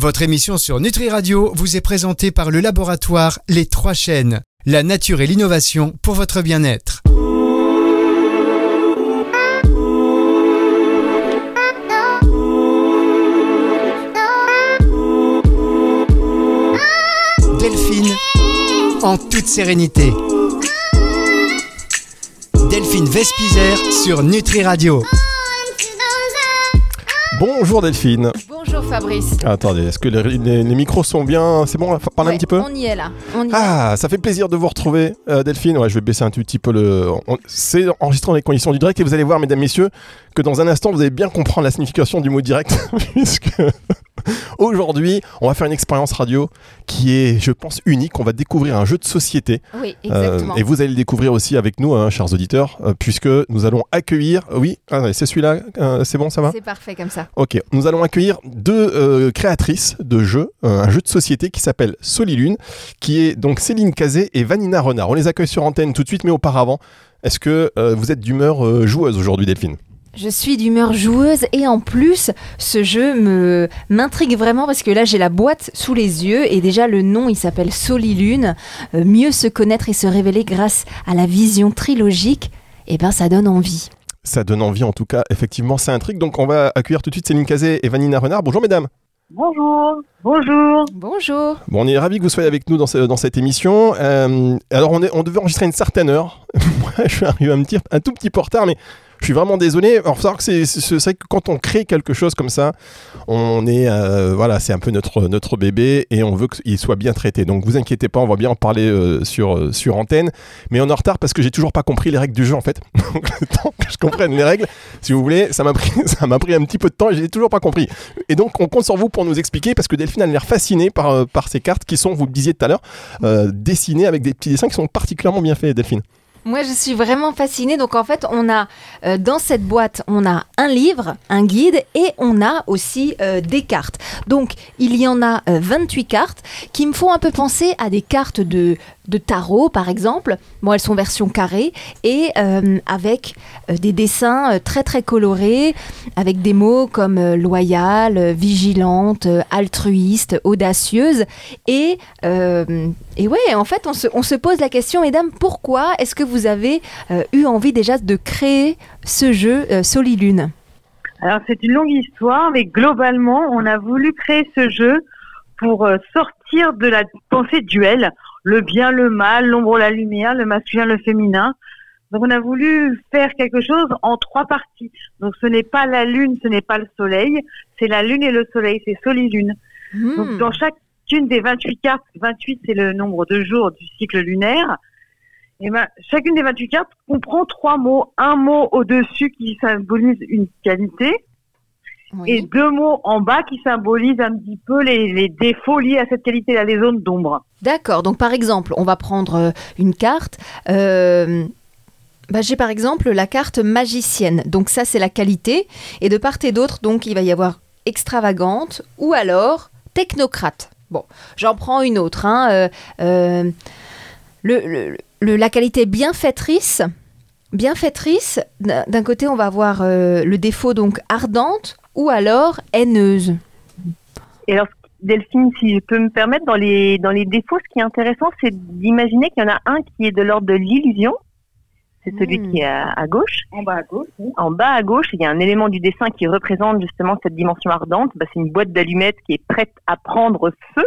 Votre émission sur Nutri Radio vous est présentée par le laboratoire Les Trois Chaînes. La nature et l'innovation pour votre bien-être. Delphine, en toute sérénité. Delphine Vespizer sur Nutri Radio. Bonjour Delphine. Bonjour Fabrice. Attendez, est-ce que les, les- les micros sont bien? C'est bon, parle un Ouais, petit peu? On y est là. On y est. Ah, ça fait plaisir de vous retrouver, euh, Delphine. Ouais, je vais baisser un tout petit peu le. on- C'est enregistré dans les conditions du direct et vous allez voir, mesdames, messieurs, que dans un instant, vous allez bien comprendre la signification du mot direct, puisque aujourd'hui, on va faire une expérience radio qui est, je pense, unique. On va découvrir un jeu de société. Oui, Euh, exactement. et vous allez le découvrir aussi avec nous, hein, chers auditeurs, euh, puisque nous allons accueillir. Oui, ah c'est celui-là. euh, c'est bon, ça va? C'est parfait comme ça. Ok, nous allons accueillir deux créatrices de jeux, un jeu de société qui s'appelle Solilune, qui est donc Céline Cazé et Vanina Renard. On les accueille sur antenne tout de suite, mais auparavant, est-ce que vous êtes d'humeur joueuse aujourd'hui, Delphine? Je suis d'humeur joueuse et en plus, ce jeu me m'intrigue vraiment parce que là, j'ai la boîte sous les yeux et déjà le nom, il s'appelle Solilune. Euh, mieux se connaître et se révéler grâce à la vision trilogique, et ben ça donne envie. Ça donne envie en tout cas, effectivement, c'est un truc. Donc on va accueillir tout de suite Céline Cazé et Vanina Renard. Bonjour mesdames Bonjour, bonjour. Bonjour. Bon, on est ravis que vous soyez avec nous dans, ce- dans cette émission. Euh, alors, on, est, on devait enregistrer à une certaine heure. Moi, je suis arrivé un, petit, un tout petit peu en retard, mais je suis vraiment désolé. Alors, savoir que c'est, vrai que quand on crée quelque chose comme ça, on est, euh, voilà, c'est un peu notre, notre bébé et on veut qu'il soit bien traité. Donc, vous inquiétez pas, on va bien en parler euh, sur, euh, sur antenne. Mais on est en retard parce que j'ai toujours pas compris les règles du jeu, en fait. Donc, le temps que je comprenne les règles, si vous voulez, ça m'a pris, pris un petit peu de temps et j'ai toujours pas compris. Et donc, on compte sur vous pour nous expliquer parce que Delphine a l'air fascinée par, euh, par ces cartes qui sont, vous le disiez tout à l'heure, euh, dessinées avec des petits dessins qui sont particulièrement bien faits, Delphine. Moi, je suis vraiment fascinée. Donc, en fait, on a euh, dans cette boîte, on a un livre, un guide et on a aussi euh, des cartes. Donc, il y en a euh, 28 cartes qui me font un peu penser à des cartes de, de tarot, par exemple. Bon, elles sont version carrée et euh, avec des dessins très très colorés, avec des mots comme loyale, vigilante, altruiste, audacieuse. Et, et ouais, en fait, on se, on se pose la question, mesdames, pourquoi est-ce que vous avez euh, eu envie déjà de créer ce jeu euh, Solilune Alors c'est une longue histoire, mais globalement, on a voulu créer ce jeu pour euh, sortir de la pensée duel, le bien, le mal, l'ombre, la lumière, le masculin, le féminin. Donc on a voulu faire quelque chose en trois parties. Donc ce n'est pas la lune, ce n'est pas le soleil, c'est la lune et le soleil, c'est solilune. Hmm. Donc dans chacune des 28 cartes, 28 c'est le nombre de jours du cycle lunaire, et ben, chacune des 28 cartes comprend trois mots. Un mot au-dessus qui symbolise une qualité Oui. et deux mots en bas qui symbolisent un petit peu les, les défauts liés à cette qualité-là, les zones d'ombre. D'accord, donc par exemple, on va prendre euh, une carte. euh, bah, J'ai par exemple la carte magicienne, donc ça c'est la qualité. Et de part et d'autre, donc il va y avoir extravagante ou alors technocrate. Bon, j'en prends une autre. hein, euh, euh, le, le- le- la qualité bienfaitrice. Bienfaitrice, d'un côté on va avoir euh, le défaut donc ardente ou alors haineuse. Et alors, Delphine, si je peux me permettre, dans les, dans les défauts, ce qui est intéressant, c'est d'imaginer qu'il y en a un qui est de l'ordre de l'illusion. C'est celui Hmm. qui est à, à gauche. En bas à gauche. En bas à gauche, il y a un élément du dessin qui représente justement cette dimension ardente. Bah, c'est une boîte d'allumettes qui est prête à prendre feu.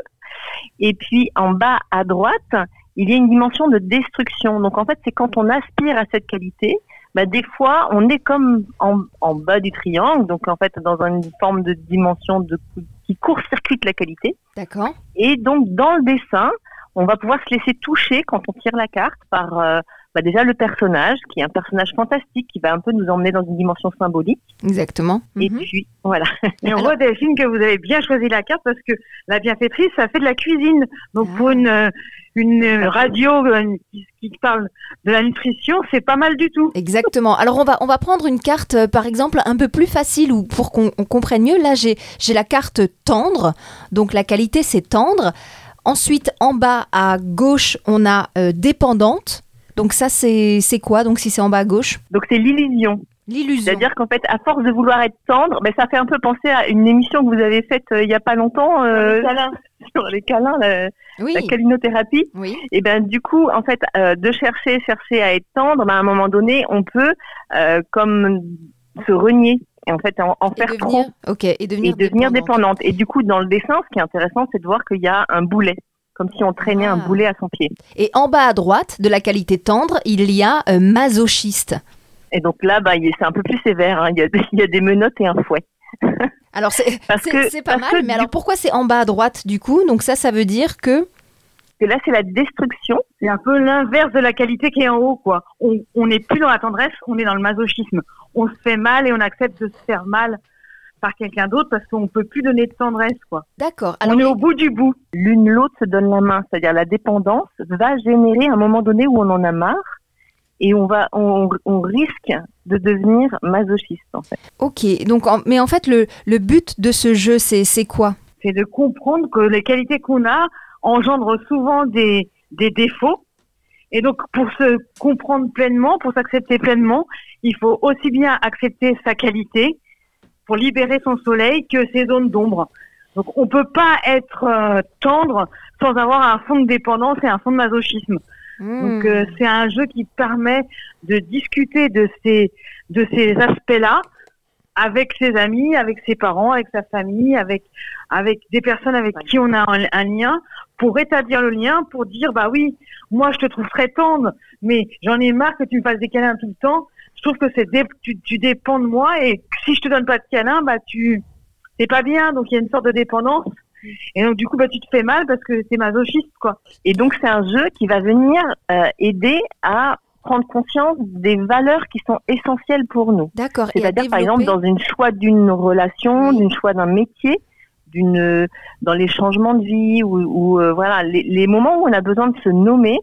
Et puis en bas à droite, il y a une dimension de destruction. Donc en fait, c'est quand on aspire à cette qualité, bah, des fois, on est comme en, en bas du triangle, donc en fait dans une forme de dimension de, qui court-circuite la qualité. D'accord Et donc, dans le dessin, on va pouvoir se laisser toucher quand on tire la carte par euh, bah, déjà le personnage, qui est un personnage fantastique, qui va un peu nous emmener dans une dimension symbolique. Exactement. Et Mhm. puis, voilà. Et on voit, Delphine, que vous avez bien choisi la carte parce que la bienfaitrice, ça fait de la cuisine. Donc, Ah. pour une, euh, une euh, radio euh, qui, qui parle de la nutrition, c'est pas mal du tout. Exactement. Alors on va on va prendre une carte euh, par exemple un peu plus facile ou pour qu'on on comprenne mieux. Là j'ai j'ai la carte tendre. Donc la qualité c'est tendre. Ensuite en bas à gauche on a euh, dépendante. Donc ça c'est c'est quoi? Donc si c'est en bas à gauche? Donc, c'est l'illusion. L'illusion. C'est-à-dire qu'en fait, à force de vouloir être tendre, ben, ça fait un peu penser à une émission que vous avez faite euh, il y a pas longtemps euh, sur les câlins, la, Oui. la. Oui. Et ben du coup, en fait, euh, de chercher, chercher à être tendre, ben, à un moment donné, on peut euh, comme se renier et en fait en, en Et faire devenir, trop ok, et devenir, et devenir dépendante. dépendante. Et du coup, dans le dessin, ce qui est intéressant, c'est de voir qu'il y a un boulet, comme si on traînait un Ah. boulet à son pied. Et en bas à droite de la qualité tendre, il y a euh, masochiste. Et donc là, bah, c'est un peu plus sévère. hein. Il, y a des, il y a des menottes et un fouet. Alors c'est que- pas parce mal, que mais alors pourquoi c'est en bas à droite du coup? Donc ça, ça veut dire que Et là, c'est la destruction. C'est un peu l'inverse de la qualité qui est en haut, quoi. On n'est plus dans la tendresse, on est dans le masochisme. On se fait mal et on accepte de se faire mal par quelqu'un d'autre parce qu'on peut plus donner de tendresse, quoi. d'accord. On est au bout du bout. L'une l'autre se donne la main, c'est-à-dire la dépendance va générer un moment donné où on en a marre et on va, on, on risque de devenir masochiste en fait. ok. Donc en- mais en fait le, le but de ce jeu, c'est c'est quoi? C'est de comprendre que les qualités qu'on a engendrent souvent des, des défauts. Et donc, pour se comprendre pleinement, pour s'accepter pleinement, il faut aussi bien accepter sa qualité pour libérer son soleil que ses zones d'ombre. Donc, on peut pas être euh, tendre sans avoir un fond de dépendance et un fond de masochisme. Donc Hmm. euh, c'est un jeu qui permet de discuter de ces de ces aspects-là avec ses amis, avec ses parents, avec sa famille, avec avec des personnes avec qui on a un, un lien pour établir le lien, pour dire bah oui, moi je te trouve très tendre, mais j'en ai marre que tu me fasses des câlins tout le temps. Je trouve que c'est tu, tu dépends de moi et si je te donne pas de câlins, bah tu t'es pas bien. Donc il y a une sorte de dépendance. Et donc du coup bah tu te fais mal parce que t'es masochiste quoi. Et donc c'est un jeu qui va venir euh, aider à prendre conscience des valeurs qui sont essentielles pour nous. D'accord. C'est-à-dire par exemple dans une choix d'une relation, Oui. d'une choix d'un métier, d'une dans les changements de vie ou, ou, euh, voilà les, les moments où on a besoin de se nommer,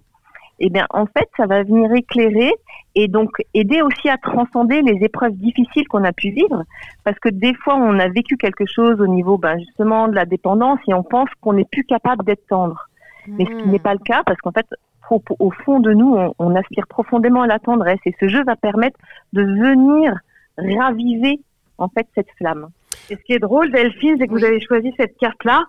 eh bien en fait ça va venir éclairer et donc aider aussi à transcender les épreuves difficiles qu'on a pu vivre parce que des fois on a vécu quelque chose au niveau ben justement de la dépendance et on pense qu'on n'est plus capable d'être tendre mais ce qui Hmm. n'est pas le cas parce qu'en fait au, au fond de nous on, on aspire profondément à la tendresse et ce jeu va permettre de venir raviver en fait cette flamme. Et ce qui est drôle, Delphine, c'est que Oui. vous avez choisi cette carte-là.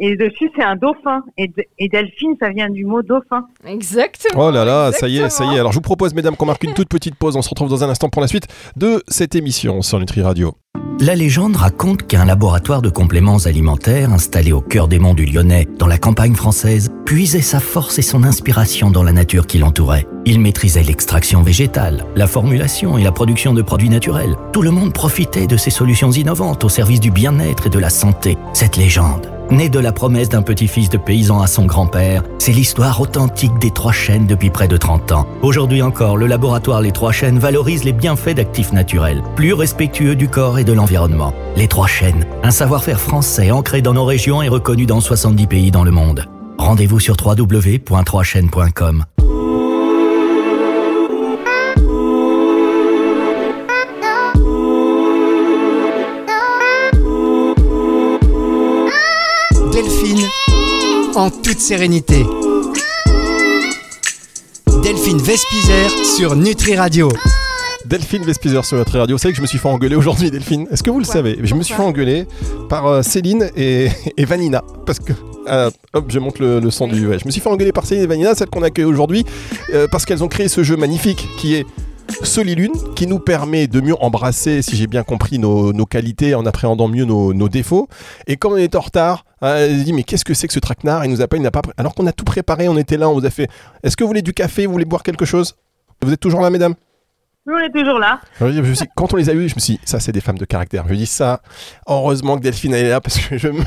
Et dessus, c'est un dauphin. Et, de- et Delphine, ça vient du mot dauphin. Exactement. Oh là là, ça y est, ça y est. Alors je vous propose, mesdames, qu'on marque une toute petite pause. On se retrouve dans un instant pour la suite de cette émission sur Nutri Radio. La légende raconte qu'un laboratoire de compléments alimentaires installé au cœur des monts du Lyonnais, dans la campagne française, puisait sa force et son inspiration dans la nature qui l'entourait. Il maîtrisait l'extraction végétale, la formulation et la production de produits naturels. Tout le monde profitait de ces solutions innovantes au service du bien-être et de la santé. Cette légende, née de la promesse d'un petit-fils de paysan à son grand-père, c'est l'histoire authentique des Trois Chênes depuis près de 30 ans. Aujourd'hui encore, le laboratoire Les Trois Chênes valorise les bienfaits d'actifs naturels, plus respectueux du corps et de l'environnement. Les Trois Chênes, un savoir-faire français ancré dans nos régions et reconnu dans 70 pays dans le monde. Rendez-vous sur www.3chaînes.com. en toute sérénité. Delphine Vespizer sur Nutri Radio. Delphine Vespizer sur notre radio. Vous savez que je me suis fait engueuler aujourd'hui, Delphine. Est-ce que vous le savez? Je me suis fait engueuler par euh, Céline et, et Vanina. Parce que. euh, hop, je monte le, le son du. ouais. Je me suis fait engueuler par Céline et Vanina, celles qu'on accueille aujourd'hui, euh, parce qu'elles ont créé ce jeu magnifique qui est Solilune, qui nous permet de mieux embrasser, si j'ai bien compris, nos, nos qualités en appréhendant mieux nos, nos défauts. Et comme on est en retard, euh, elle dit Mais qu'est-ce que c'est que ce traquenard? Il nous appelle, il n'a pas. Alors qu'on a tout préparé, on était là, on vous a fait Est-ce que vous voulez du café? Vous voulez boire quelque chose? Vous êtes toujours là, mesdames? On est toujours là. je me suis dit, quand on les a eus, je me suis dit, ça, c'est des femmes de caractère. Je me dis ça, heureusement que Delphine elle est là parce que je me.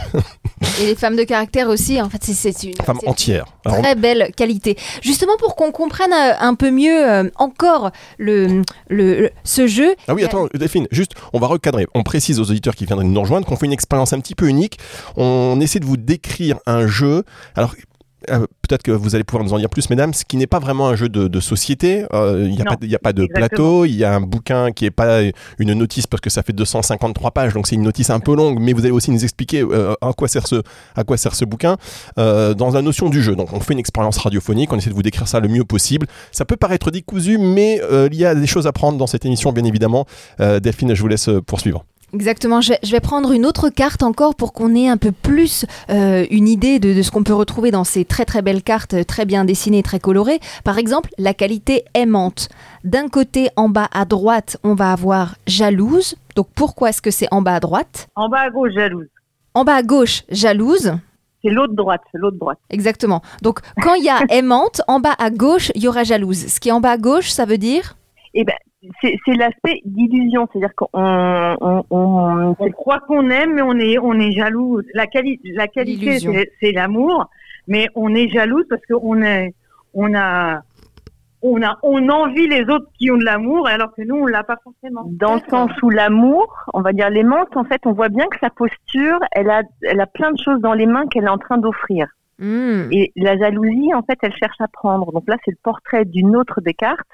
Et les femmes de caractère aussi, en fait, c'est- une Femme une entière. Alors, très belle qualité. Justement pour qu'on comprenne euh, un peu mieux euh, encore le, le- ce jeu. Ah oui, attends, Delphine, juste, on va recadrer. On précise aux auditeurs qui viendraient nous rejoindre qu'on fait une expérience un petit peu unique. On essaie de vous décrire un jeu. Alors, euh, peut-être que vous allez pouvoir nous en dire plus, mesdames, ce qui n'est pas vraiment un jeu de, de société. Euh, Il n'y a, a pas de exactement. plateau, il y a un bouquin qui n'est pas une notice parce que ça fait 253 pages, donc c'est une notice un peu longue, mais vous allez aussi nous expliquer euh, à, quoi sert ce, à quoi sert ce bouquin euh, dans la notion du jeu. Donc on fait une expérience radiophonique, on essaie de vous décrire ça le mieux possible. Ça peut paraître décousu, mais euh, il y a des choses à prendre dans cette émission, bien évidemment. Euh, Delphine, je vous laisse poursuivre. Exactement, je vais, prendre une autre carte encore pour qu'on ait un peu plus euh, une idée de, de ce qu'on peut retrouver dans ces très très belles cartes, euh, très bien dessinées, très colorées. Par exemple, la qualité aimante. D'un côté, en bas à droite, on va avoir jalouse. Donc pourquoi est-ce que c'est en bas à droite? En bas à gauche, jalouse. En bas à gauche, jalouse. C'est l'autre droite, c'est l'autre droite. Exactement. Donc quand il y a aimante, en bas à gauche, il y aura jalouse. Ce qui est en bas à gauche, ça veut dire? Et ben, c'est l'aspect d'illusion, c'est-à-dire qu'on on, on- On croit qu'on aime, mais on est, on est jaloux. La, quali- la qualité, c'est l'amour, mais on est jalouse parce qu'on est, on a, on a, on envie les autres qui ont de l'amour, alors que nous, on l'a pas forcément. Dans le sens où l'amour, on va dire l'aimante, en fait, on voit bien que sa posture, elle a, elle a plein de choses dans les mains qu'elle est en train d'offrir. Hmm. Et la jalousie, en fait, elle cherche à prendre. Donc là, c'est le portrait d'une autre des cartes.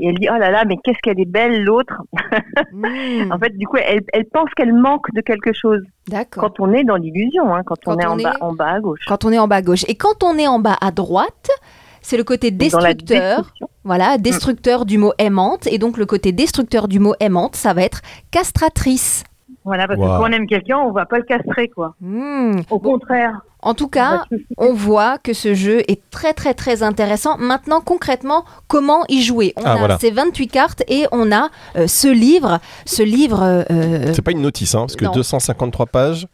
Et elle dit, oh là là, mais qu'est-ce qu'elle est belle, l'autre. Hmm. En fait, du coup, elle, elle pense qu'elle manque de quelque chose. D'accord. Quand on est dans l'illusion, hein, quand, Quand on est, on en, est- bas, en bas à gauche. Quand on est en bas à gauche. Et quand on est en bas à droite, c'est le côté destructeur. Voilà, destructeur du mot aimante. Et donc le côté destructeur du mot aimante, ça va être castratrice. Voilà, parce Wow. que quand on aime quelqu'un, on va pas le castrer, quoi. Hmm. Au Bon, contraire. En tout cas, on voit que ce jeu est très très très intéressant. Maintenant, concrètement, comment y jouer? On Ah, a voilà. ces 28 cartes et on a euh, ce livre. Ce livre. euh, C'est pas une notice, hein, parce que non. 253 pages,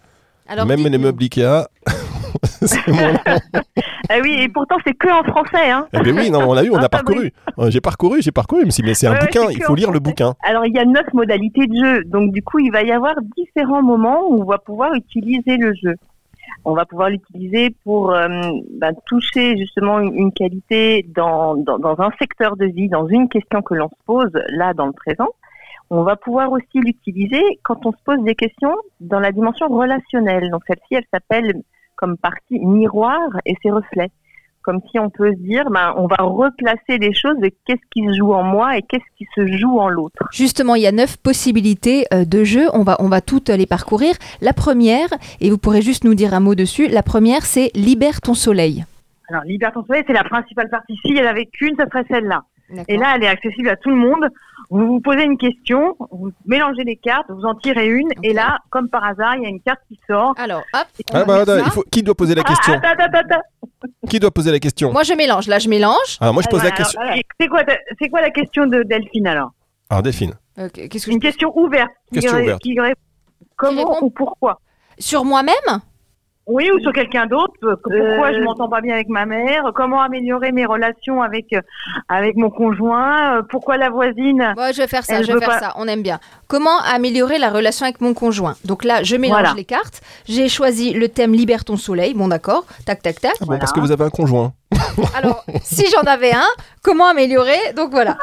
alors même les meubles Ikea. c'est mon nom. Ah oui, et pourtant, c'est que en français. Hein. Eh ben oui, non, on l'a vu, on Ah, a parcouru. Euh, J'ai parcouru, j'ai parcouru, mais c'est- mais c'est un Ouais, bouquin, il faut lire le bouquin. Alors, il y a neuf modalités de jeu. Donc, du coup, il va y avoir différents moments où on va pouvoir utiliser le jeu. On va pouvoir l'utiliser pour euh, ben, toucher justement une, qualité dans, dans, dans un secteur de vie, dans une question que l'on se pose là dans le présent. On va pouvoir aussi l'utiliser quand on se pose des questions dans la dimension relationnelle. Donc celle-ci, elle s'appelle comme partie miroir et ses reflets. Comme si on peut se dire, ben, on va replacer les choses de qu'est-ce qui se joue en moi et qu'est-ce qui se joue en l'autre. Justement, il y a neuf possibilités euh, de jeu. On va, on va toutes les parcourir. La première, et vous pourrez juste nous dire un mot dessus, la première, c'est Libère ton soleil. Alors, Libère ton soleil, c'est la principale partie. Si elle avait qu'une, ce serait celle-là. Et là, elle est accessible à tout le monde. Vous vous posez une question, vous mélangez les cartes, vous en tirez une, et là, comme par hasard, il y a une carte qui sort. Alors, hop. Ah bah, mettre attends, ça. il faut... Qui doit poser la question Ah, attends, attends, attends. Qui doit poser la question Moi, je mélange. Là, je mélange. Alors moi je pose la question. C'est quoi, c'est quoi la question de Delphine alors Alors Delphine, que Une je... question ouverte. qui Question ouverte. qui ré- Comment répond ou pourquoi Sur moi-même Oui, ou sur quelqu'un d'autre. euh, Pourquoi Euh, je m'entends pas bien avec ma mère? Comment améliorer mes relations avec euh, avec mon conjoint? Euh, Pourquoi la voisine Ouais, je vais faire ça, Elle je vais faire pas- ça. On aime bien. Comment améliorer la relation avec mon conjoint? Donc là, je mélange Voilà. les cartes. J'ai choisi le thème Libère ton soleil. Bon, d'accord. Tac, tac, tac. bon, parce que vous avez un conjoint. Alors, si j'en avais un, comment améliorer? Donc voilà.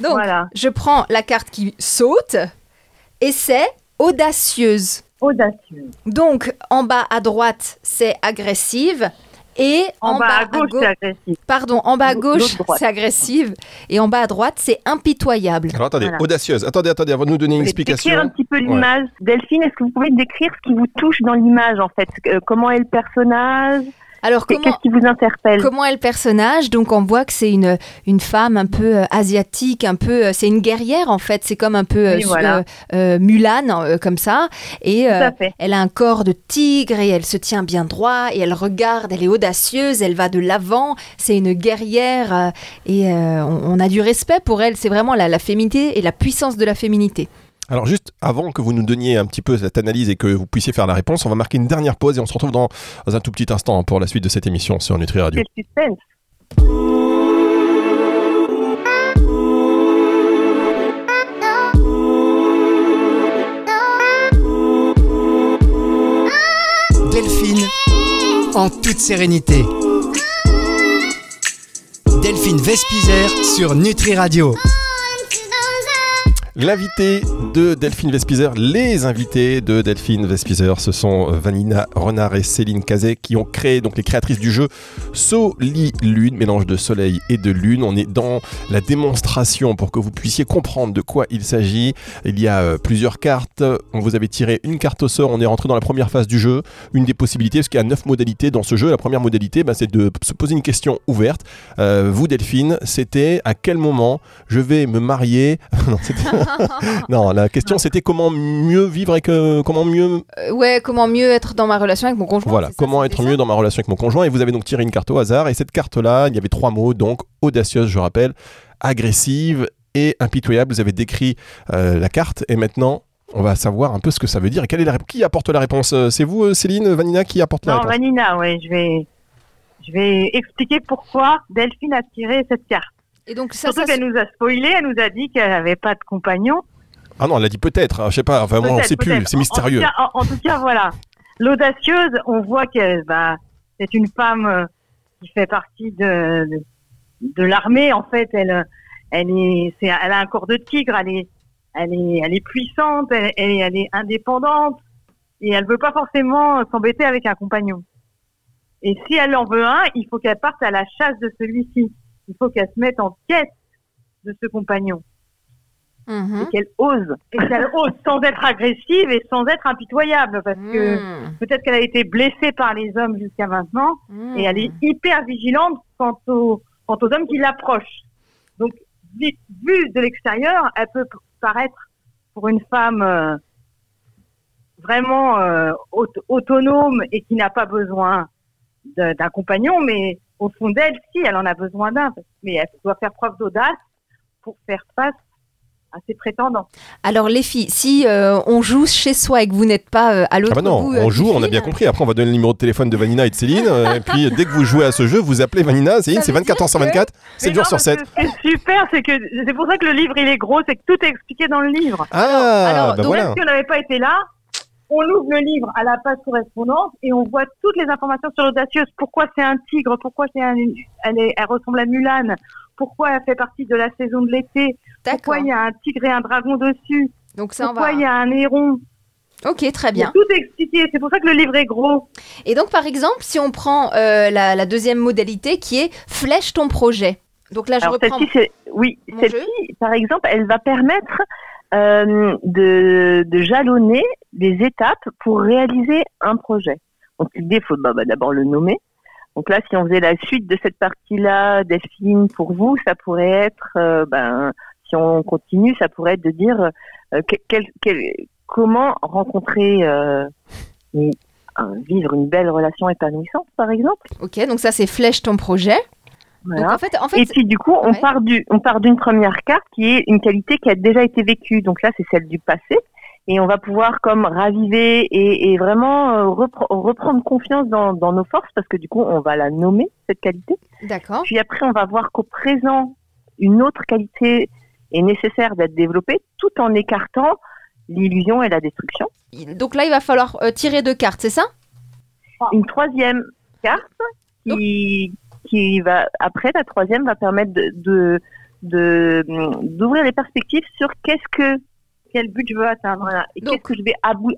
Donc, Voilà, je prends la carte qui saute et c'est audacieuse. Audacieux. Donc, en bas à droite, c'est agressive. Et En, bas, à gauche, gau- c'est agressif. pardon, en bas à gauche, c'est agressive. Et en bas à droite, c'est impitoyable. Alors attendez, Voilà. audacieuse. Attendez, attendez, avant de nous donner une Vous pouvez explication. Décrire un petit peu l'image. Delphine, est-ce que vous pouvez décrire ce qui vous touche dans l'image en fait Euh, Comment est le personnage? Alors, comment, Qu'est-ce qui vous interpelle? Comment est le personnage? Donc on voit que c'est une, une femme un peu euh, asiatique, un peu, euh, c'est une guerrière en fait. C'est comme un peu euh, Oui, voilà. Mulan comme ça. Et elle a un corps de tigre et elle se tient bien droit et elle regarde, elle est audacieuse, elle va de l'avant. C'est une guerrière et on, on a du respect pour elle. C'est vraiment la, la féminité et la puissance de la féminité. Alors juste avant que vous nous donniez un petit peu cette analyse et que vous puissiez faire la réponse, on va marquer une dernière pause et on se retrouve dans, dans un tout petit instant pour la suite de cette émission sur Nutri Radio. Delphine, en toute sérénité. Delphine Vespizer sur Nutri Radio. L'invité de Delphine Vespizer, les invités de Delphine Vespizer, ce sont Vanina Renard et Céline Cazet qui ont créé, donc les créatrices du jeu Soli Lune, mélange de soleil et de lune. On est dans la démonstration pour que vous puissiez comprendre de quoi il s'agit. Il y a euh, plusieurs cartes. On vous avait tiré une carte au sort. On est rentré dans la première phase du jeu. Une des possibilités, parce qu'il y a neuf modalités dans ce jeu. La première modalité, bah, c'est de se poser une question ouverte. Euh, vous, Delphine, c'était à quel moment je vais me marier? non, la question c'était comment mieux vivre avec euh, comment mieux Euh, ouais, comment mieux être dans ma relation avec mon conjoint voilà ça, comment être ça. mieux dans ma relation avec mon conjoint. Et vous avez donc tiré une carte au hasard. Et cette carte là il y avait trois mots donc audacieuse je rappelle agressive et impitoyable. Vous avez décrit euh, la carte. Et maintenant on va savoir un peu ce que ça veut dire. Et quelle est la qui apporte la réponse Euh, c'est vous Céline Vanina qui apporte la Non, réponse? Vanina, ouais, je vais, je vais expliquer pourquoi Delphine a tiré cette carte. Et donc ça, Surtout ça qu'elle nous a spoilé, elle nous a dit qu'elle n'avait pas de compagnon. ah non elle a dit peut-être hein, je sais pas enfin bon, on sait plus c'est mystérieux En, tout cas, en- en tout cas, voilà. L'audacieuse, on voit qu'elle, bah, c'est une femme euh, qui fait partie de, de, de l'armée. En fait, elle, elle est, c'est, elle a un corps de tigre. Elle est, elle est, elle est puissante. Elle, elle, est- elle est indépendante et elle veut pas forcément s'embêter avec un compagnon. Et si elle en veut un, il faut qu'elle parte à la chasse de celui-ci. Il faut qu'elle se mette en quête de ce compagnon Mhm. et qu'elle ose. Et qu'elle ose sans être agressive et sans être impitoyable parce que Mhm. peut-être qu'elle a été blessée par les hommes jusqu'à maintenant Mhm. et elle est hyper vigilante quant aux, quant aux hommes qui l'approchent. Donc, vue de l'extérieur, elle peut paraître pour une femme euh, vraiment euh, aut- autonome et qui n'a pas besoin d'un compagnon, mais au fond d'elle, si, elle en a besoin d'un. Mais elle doit faire preuve d'audace pour faire face à ses prétendants. Alors les filles, si euh, on joue chez soi et que vous n'êtes pas euh, à l'autre Ah bah non, bout, euh, on joue, on a bien compris. Après, on va donner le numéro de téléphone de Vanina et de Céline. euh, et puis, dès que vous jouez à ce jeu, vous appelez Vanina. Céline, c'est veut 24 dire ans sur 24, 7 Mais jours sur parce 7. que Ce qui est super, c'est que c'est pour ça que le livre il est gros, c'est que tout est expliqué dans le livre. Ah, alors, bah donc, voilà. Si on n'avait pas été là, on ouvre le livre à la page correspondante et on voit toutes les informations sur l'audacieuse. Pourquoi c'est un tigre? Pourquoi c'est un, elle, est, elle ressemble à Mulan? Pourquoi elle fait partie de la saison de l'été? Pourquoi il y a un tigre et un dragon dessus? Donc ça on Pourquoi va. il y a un héron? Ok, très bien. Tout est expliqué. C'est pour ça que le livre est gros. Et donc par exemple, si on prend euh, la, la deuxième modalité qui est flèche ton projet. Donc là je Alors reprends. c'est oui, mon celle-ci, par exemple, elle va permettre euh, de, jalonner des étapes pour réaliser un projet. Donc l'idée, il faut bah, bah, d'abord le nommer. Donc là, si on faisait la suite de cette partie-là, Delphine, pour vous, ça pourrait être, euh, ben, si on continue, ça pourrait être de dire euh, comment rencontrer, vivre une belle relation épanouissante, par exemple. Ok, donc ça c'est flèche ton projet. Voilà. Donc en fait, en fait, Et puis du coup, on Ouais. part du, on part d'une première carte qui est une qualité qui a déjà été vécue. Donc là, c'est celle du passé, et on va pouvoir comme raviver et, et vraiment euh, repre- reprendre confiance dans, dans nos forces parce que du coup, on va la nommer cette qualité. d'accord. Puis après, on va voir qu'au présent, une autre qualité est nécessaire d'être développée, tout en écartant l'illusion et la destruction. Donc là il va falloir euh, tirer deux cartes, c'est ça? Une troisième carte qui, qui va après la troisième va permettre de de- de d'ouvrir les perspectives sur qu'est-ce que Quel but je veux atteindre et Donc- que je vais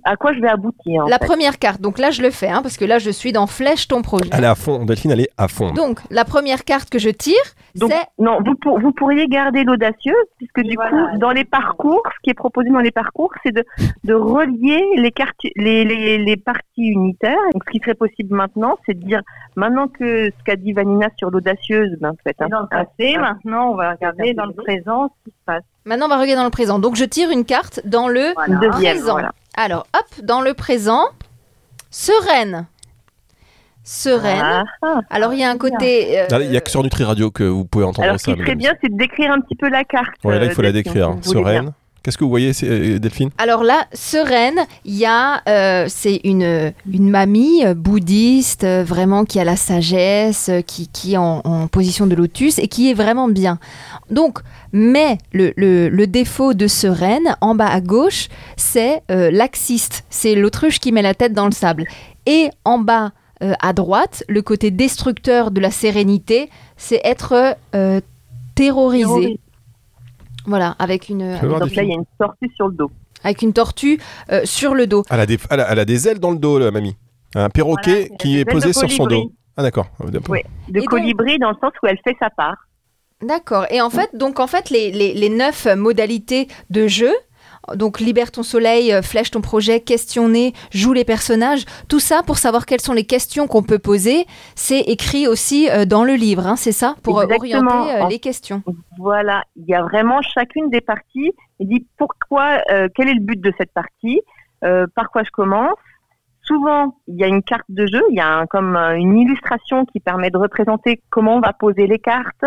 à quoi je vais aboutir. en La fait. première carte. Donc là je le fais, hein, parce que là je suis dans flèche ton projet. Elle est à fond. Delphine, elle est à fond. Donc la première carte que je tire, c'est non, vous, pour- vous pourriez garder l'audacieuse, puisque du voilà. coup, dans les parcours, ce qui est proposé dans les parcours, c'est de, de relier les, cartes, les, les, les parties unitaires. Donc, ce qui serait possible maintenant, c'est de dire, maintenant que ce qu'a dit Vanina sur l'audacieuse, ben, faites Et un, dans le passé, maintenant, on va regarder dans le présent ce qui se passe. Maintenant, on va regarder dans le présent. Donc, je tire une carte dans le Voilà. présent. Voilà. Alors, hop, dans le présent, sereine. Sereine. Ah, ah. Alors, il y a un côté. euh, Là, Il n'y a que sur Nutri Radio que vous pouvez entendre Alors, ce ça. qui serait bien, c'est de décrire un petit peu la carte. Ouais, là, il euh, faut la décrire. bien. Sereine. Qu'est-ce que vous voyez, euh, Delphine? Alors là, sereine, il y a, euh, c'est une, une mamie euh, bouddhiste, vraiment qui a la sagesse, qui, qui est en, en position de lotus et qui est vraiment bien. Donc, mais le, le- le défaut de sereine, en bas à gauche, c'est euh, laxiste. C'est l'autruche qui met la tête dans le sable. Et en bas euh, à droite, le côté destructeur de la sérénité, c'est être euh, terrorisé. Voilà, avec une, Donc là, il y a une tortue sur le dos. avec une tortue euh, sur le dos. Elle a, des, elle, a, elle a des ailes dans le dos, la mamie. Un perroquet Voilà, qui est posé sur son dos. Ah d'accord. Oui. De Et donc- colibri dans le sens où elle fait sa part. D'accord. Et en fait, donc en fait, les, les, les neuf modalités de jeu. Donc libère ton soleil, euh, flèche ton projet, questionner, joue les personnages, tout ça pour savoir quelles sont les questions qu'on peut poser, c'est écrit aussi euh, dans le livre, hein, c'est ça, pour euh, Exactement. orienter En- les questions. Voilà, il y a vraiment chacune des parties. Il dit pourquoi, euh, quel est le but de cette partie, euh, par quoi je commence. Souvent, il y a une carte de jeu, il y a un- comme une illustration qui permet de représenter comment on va poser les cartes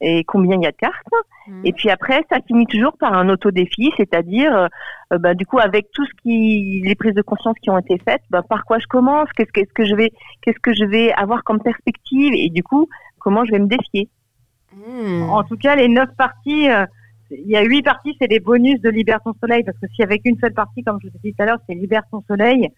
et combien il y a de cartes. Mhm. Et puis après, ça finit toujours par un autodéfi, c'est-à-dire, euh, bah, du coup, avec tout ce qui, les prises de conscience qui ont été faites, bah, par quoi je commence, qu'est-ce que, je vais, qu'est-ce que je vais avoir comme perspective, et du coup, comment je vais me défier. Hmm. En tout cas, les neuf parties, euh, il y a huit parties, c'est des bonus de Libère ton soleil, parce que s'il y avait qu'une seule partie, comme je vous ai dit tout à l'heure, c'est Libère ton soleil.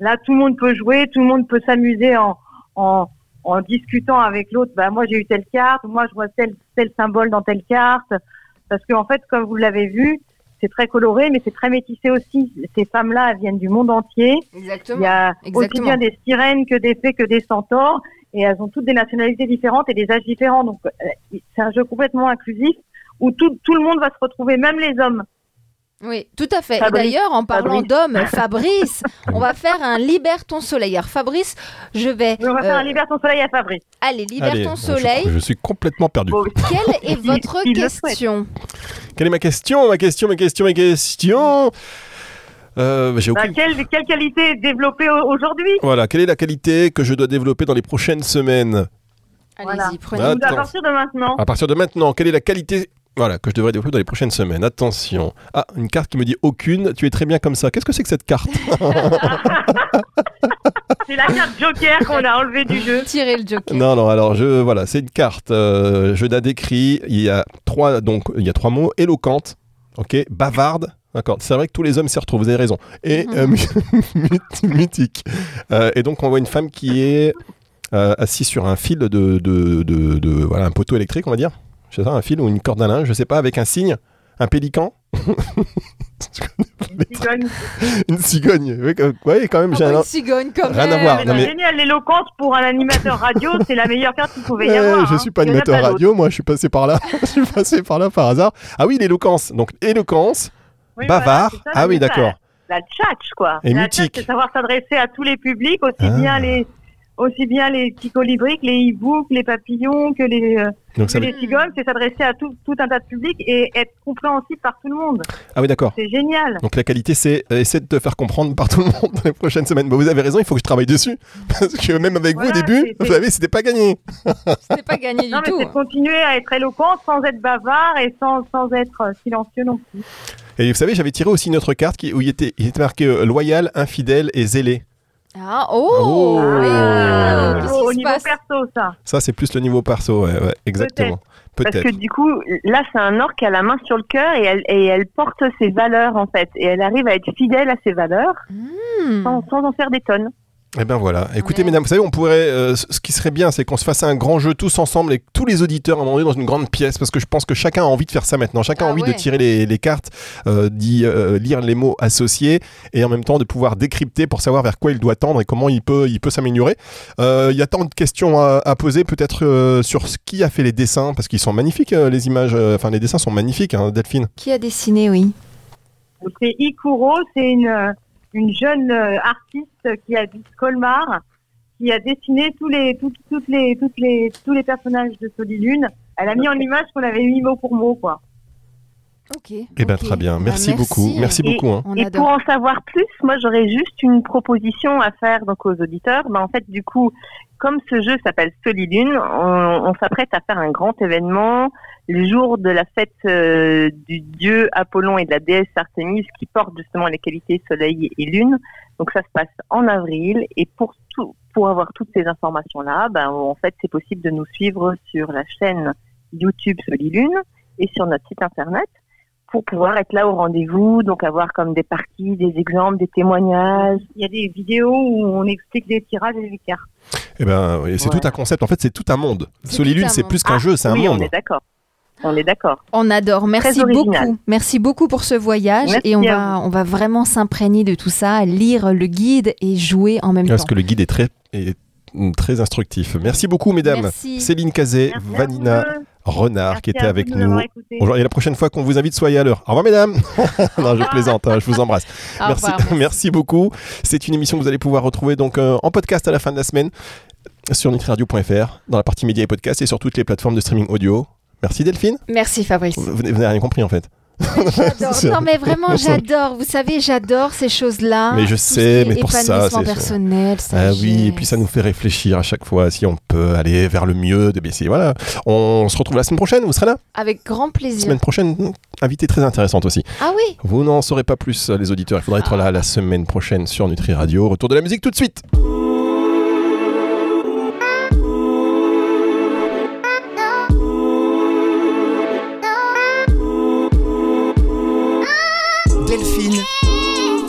Là, tout le monde peut jouer, tout le monde peut s'amuser en, en, en discutant avec l'autre. Bah, moi, j'ai eu telle carte, moi, je vois tel, tel symbole dans telle carte. Parce qu'en fait, comme vous l'avez vu, c'est très coloré, mais c'est très métissé aussi. Ces femmes-là, elles viennent du monde entier. Il Exactement. y a aussi bien des sirènes que des fées que des centaures. Et elles ont toutes des nationalités différentes et des âges différents. Donc, euh, c'est un jeu complètement inclusif où tout, tout le monde va se retrouver, même les hommes. Oui, tout à fait. D'ailleurs, en parlant Fabrice. d'hommes, Fabrice, on va faire un libère ton soleil. Alors Fabrice, je vais on va faire euh, un Libère ton soleil à Fabrice. allez libère Allez, ton soleil. Je, suis complètement perdu. Bon, Quelle est votre question? Quelle est ma question? Ma question, ma question, ma question Euh, J'ai Bah, aucune. quelle, quelle qualité développer au- aujourd'hui? Voilà, quelle est la qualité que je dois développer dans les prochaines semaines? Allez-y, Voilà. prenez. Ah, Ou à partir de maintenant À partir de maintenant, quelle est la qualité voilà, que je devrais développer dans les prochaines semaines Attention. Ah, une carte qui me dit aucune, tu es très bien comme ça. Qu'est-ce que c'est que cette carte C'est la carte Joker qu'on a enlevée du jeu. Tirez le joker. Non, non, alors je voilà, c'est une carte. euh, je la décris. Il y a trois donc il y a trois mots éloquente, ok, bavarde. D'accord, c'est vrai que tous les hommes s'y retrouvent, vous avez raison. Et euh, myth- mythique. Euh, et donc on voit une femme qui est euh, assise sur un fil de, de, de, de- voilà un poteau électrique, on va dire. C'est ça, un fil ou une corde à linge, je sais pas, avec un signe, un pélican, Cigogne. une cigogne. Oui, ouais, quand même, j'ai Ah, un. une cigogne quand Rien à même. voir. Mais non, mais- génial, l'éloquence pour un animateur radio, c'est la meilleure carte qu'il pouvait y avoir. je hein. suis pas Il animateur pas radio, moi je suis passé par là. je suis passé par là par hasard. Ah oui, l'éloquence. Donc éloquence, Oui, bavard. voilà, ça, ah oui, d'accord. la tchatch, quoi. Et La mutique. tête, c'est savoir s'adresser à tous les publics, aussi Ah. bien les aussi bien les petits colibris que les hiboux, que les papillons, que les, euh, Donc que ça veut- les cigognes, c'est s'adresser à tout, tout un tas de publics et être compréhensible par tout le monde. Ah oui, d'accord. C'est génial. Donc la qualité, c'est euh, essayer de te faire comprendre par tout le monde dans les prochaines semaines. Bon, vous avez raison, il faut que je travaille dessus. Parce que même avec vous au début, c'est- vous c'est- savez, c'était pas gagné. C'était pas gagné du Non, mais tout. c'est de continuer à être éloquent sans être bavard et sans, sans être euh, silencieux non plus. Et vous savez, j'avais tiré aussi une autre carte qui, où il était, il était marqué euh, loyal, infidèle et zélé. Ah, oh, Oh. Ah. au se niveau passe perso, ça. Ça, c'est plus le niveau perso, ouais, ouais, exactement. Parce Peut-être. que du coup, là, c'est un orc qui a la main sur le cœur et elle, et elle porte ses valeurs, en fait. Et elle arrive à être fidèle à ses valeurs Hmm. sans, sans en faire des tonnes. Eh ben voilà. Écoutez, Ouais. mesdames, vous savez, on pourrait. euh, ce qui serait bien, c'est qu'on se fasse un grand jeu tous ensemble et tous les auditeurs à un moment donné dans une grande pièce, parce que je pense que chacun a envie de faire ça maintenant. Chacun a Ah envie ouais. de tirer les, les cartes, euh, d'y euh, lire les mots associés et en même temps de pouvoir décrypter pour savoir vers quoi il doit tendre et comment il peut, il peut s'améliorer. Euh, Il y a tant de questions à, à poser, peut-être euh, sur ce qui a fait les dessins, parce qu'ils sont magnifiques, euh, les images. euh, Enfin, les dessins sont magnifiques, hein, Delphine. Qui a dessiné, oui? C'est Ikuro, c'est une, une jeune euh, artiste qui habite Colmar, qui a dessiné tous les, toutes, toutes les, toutes les, tous les personnages de Solilune. Elle a mis en image qu'on avait mis mot pour mot, quoi. Ok. Eh ben très bien. Bah, Merci, beaucoup. Merci Et- beaucoup. hein. Et pour en savoir plus, moi, j'aurais juste une proposition à faire donc aux auditeurs. Ben, en fait, du coup, comme ce jeu s'appelle Solilune, on, on s'apprête à faire un grand événement le jour de la fête euh, du dieu Apollon et de la déesse Artémis qui porte justement les qualités soleil et lune. Donc ça se passe en avril et pour tout, pour avoir toutes ces informations là, ben en fait c'est possible de nous suivre sur la chaîne YouTube Solilune et sur notre site internet pour pouvoir être là au rendez-vous, donc avoir comme des parties, des exemples, des témoignages. Il y a des vidéos où on explique les tirages et les cartes. Eh ben, c'est Ouais. tout un concept. En fait, c'est tout un monde. Un c'est plus qu'un Ah, jeu, c'est un oui, monde. on est d'accord. On est d'accord. On adore. Merci beaucoup. Merci beaucoup pour ce voyage Merci et on va, on va vraiment s'imprégner de tout ça, lire le guide et jouer en même Parce temps. que le guide est très, est très instructif. Merci beaucoup, mesdames. Merci. Céline Cazet, Vanina vous. Renard Merci qui était avec nous. et la prochaine fois qu'on vous invite, soyez à l'heure. Au revoir, mesdames. non, je plaisante, hein, je vous embrasse. Merci, revoir, merci. merci beaucoup. C'est une émission que vous allez pouvoir retrouver donc euh, en podcast à la fin de la semaine sur nutriradio.fr, dans la partie médias et podcasts et sur toutes les plateformes de streaming audio. Merci Delphine. Merci Fabrice. Vous, vous n'avez rien compris en fait. J'adore. Non mais vraiment j'adore. Vous savez j'adore ces choses-là. Mais je sais, mais pour ça, c'est- personnel. Ah oui, et puis ça nous fait réfléchir à chaque fois si on peut aller vers le mieux. De, c'est- voilà. On se retrouve la semaine prochaine, vous serez là? Avec grand plaisir. Semaine prochaine, hmm, invité très intéressante aussi. Ah oui. Vous n'en saurez pas plus, les auditeurs. Il faudra être là la semaine prochaine sur Nutri Radio. Retour de la musique tout de suite.